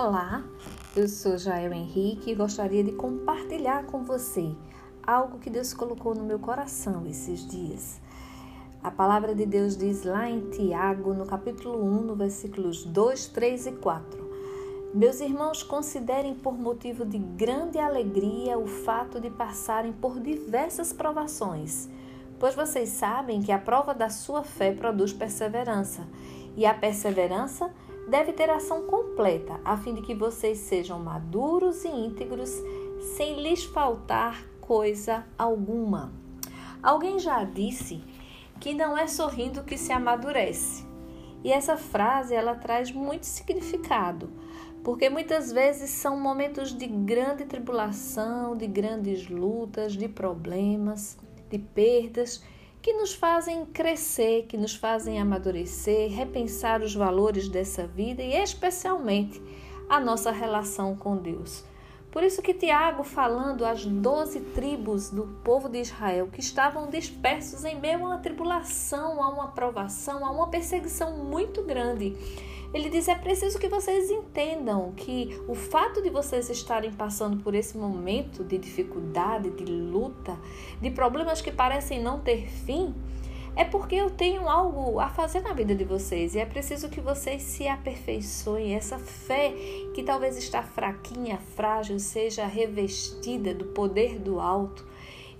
Olá, eu sou Jael Henrique e gostaria de compartilhar com você algo que Deus colocou no meu coração esses dias. A palavra de Deus diz lá em Tiago, no capítulo 1, no versículos 2, 3 e 4. Meus irmãos, considerem por motivo de grande alegria o fato de passarem por diversas provações, pois vocês sabem que a prova da sua fé produz perseverança, e a perseverança deve ter ação completa, a fim de que vocês sejam maduros e íntegros, sem lhes faltar coisa alguma. Alguém já disse que não é sorrindo que se amadurece. E essa frase ela traz muito significado, porque muitas vezes são momentos de grande tribulação, de grandes lutas, de problemas, de perdas que nos fazem crescer, que nos fazem amadurecer, repensar os valores dessa vida e especialmente a nossa relação com Deus. Por isso que Tiago, falando às doze tribos do povo de Israel que estavam dispersos em meio a uma tribulação, a uma provação, a uma perseguição muito grande, ele diz: é preciso que vocês entendam que o fato de vocês estarem passando por esse momento de dificuldade, de luta, de problemas que parecem não ter fim, é porque eu tenho algo a fazer na vida de vocês e é preciso que vocês se aperfeiçoem. Essa fé que talvez está fraquinha, frágil, seja revestida do poder do alto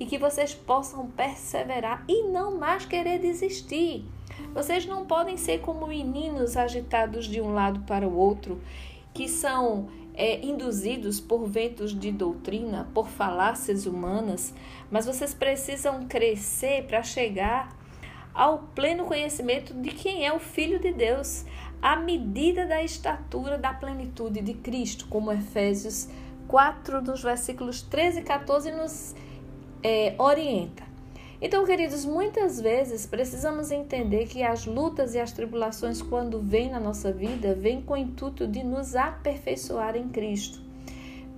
e que vocês possam perseverar e não mais querer desistir. Vocês não podem ser como meninos agitados de um lado para o outro, que são é, induzidos por ventos de doutrina, por falácias humanas, mas vocês precisam crescer para chegar ao pleno conhecimento de quem é o Filho de Deus, à medida da estatura da plenitude de Cristo, como Efésios 4, dos versículos 13 e 14, nos é, orienta. Então, queridos, muitas vezes precisamos entender que as lutas e as tribulações, quando vêm na nossa vida, vêm com o intuito de nos aperfeiçoar em Cristo.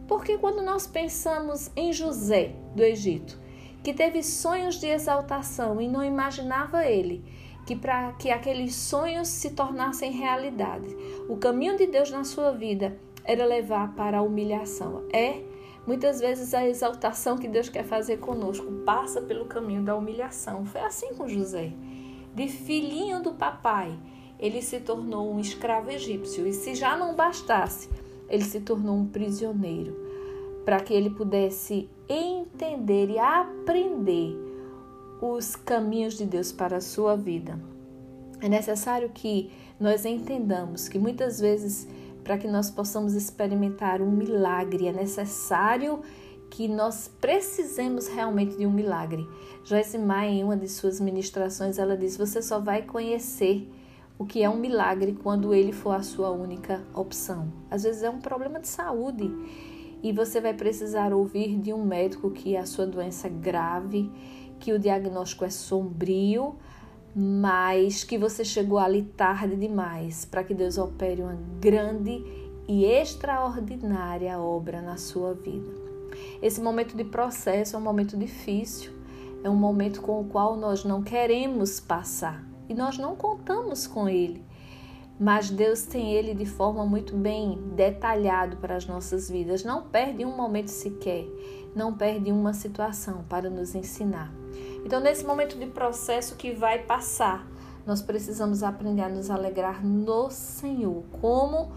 Porque quando nós pensamos em José do Egito, que teve sonhos de exaltação e não imaginava ele que para que aqueles sonhos se tornassem realidade, o caminho de Deus na sua vida era levar para a humilhação. É Muitas vezes a exaltação que Deus quer fazer conosco passa pelo caminho da humilhação. Foi assim com José. De filhinho do papai, ele se tornou um escravo egípcio. E se já não bastasse, ele se tornou um prisioneiro, para que ele pudesse entender e aprender os caminhos de Deus para a sua vida. É necessário que nós entendamos que muitas vezes para que nós possamos experimentar um milagre. É necessário que nós precisemos realmente de um milagre. Joyce Meyer, em uma de suas ministrações, ela diz: Você só vai conhecer o que é um milagre quando ele for a sua única opção. Às vezes é um problema de saúde e você vai precisar ouvir de um médico que a sua doença é grave, que o diagnóstico é sombrio, mas que você chegou ali tarde demais para que Deus opere uma grande e extraordinária obra na sua vida. Esse momento de processo é um momento difícil, é um momento com o qual nós não queremos passar e nós não contamos com ele. Mas Deus tem ele de forma muito bem detalhado para as nossas vidas. Não perde um momento sequer, não perde uma situação para nos ensinar. Então, nesse momento de processo que vai passar, nós precisamos aprender a nos alegrar no Senhor, como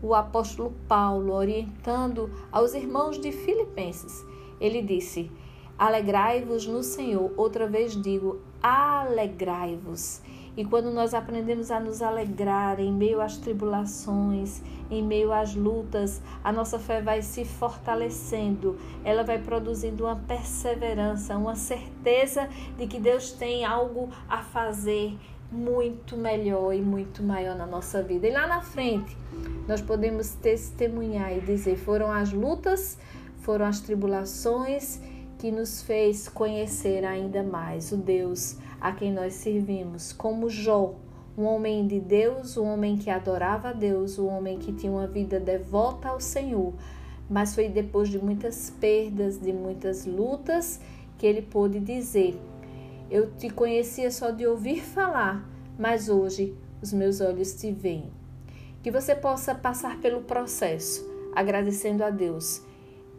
o apóstolo Paulo orientando aos irmãos de Filipenses. Ele disse: Alegrai-vos no Senhor. Outra vez digo: alegrai-vos. E quando nós aprendemos a nos alegrar em meio às tribulações, em meio às lutas, a nossa fé vai se fortalecendo, ela vai produzindo uma perseverança, uma certeza de que Deus tem algo a fazer muito melhor e muito maior na nossa vida. E lá na frente, nós podemos testemunhar e dizer: foram as lutas, foram as tribulações que nos fez conhecer ainda mais o Deus a quem nós servimos, como Jó, um homem de Deus, um homem que adorava a Deus, um homem que tinha uma vida devota ao Senhor. Mas foi depois de muitas perdas, de muitas lutas, que ele pôde dizer: Eu te conhecia só de ouvir falar, mas hoje os meus olhos te veem. Que você possa passar pelo processo agradecendo a Deus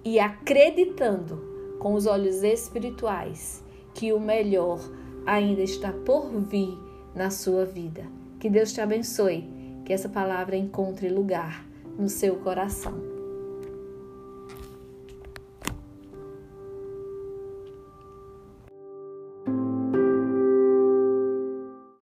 e acreditando com os olhos espirituais que o melhor ainda está por vir na sua vida. Que Deus te abençoe, que essa palavra encontre lugar no seu coração.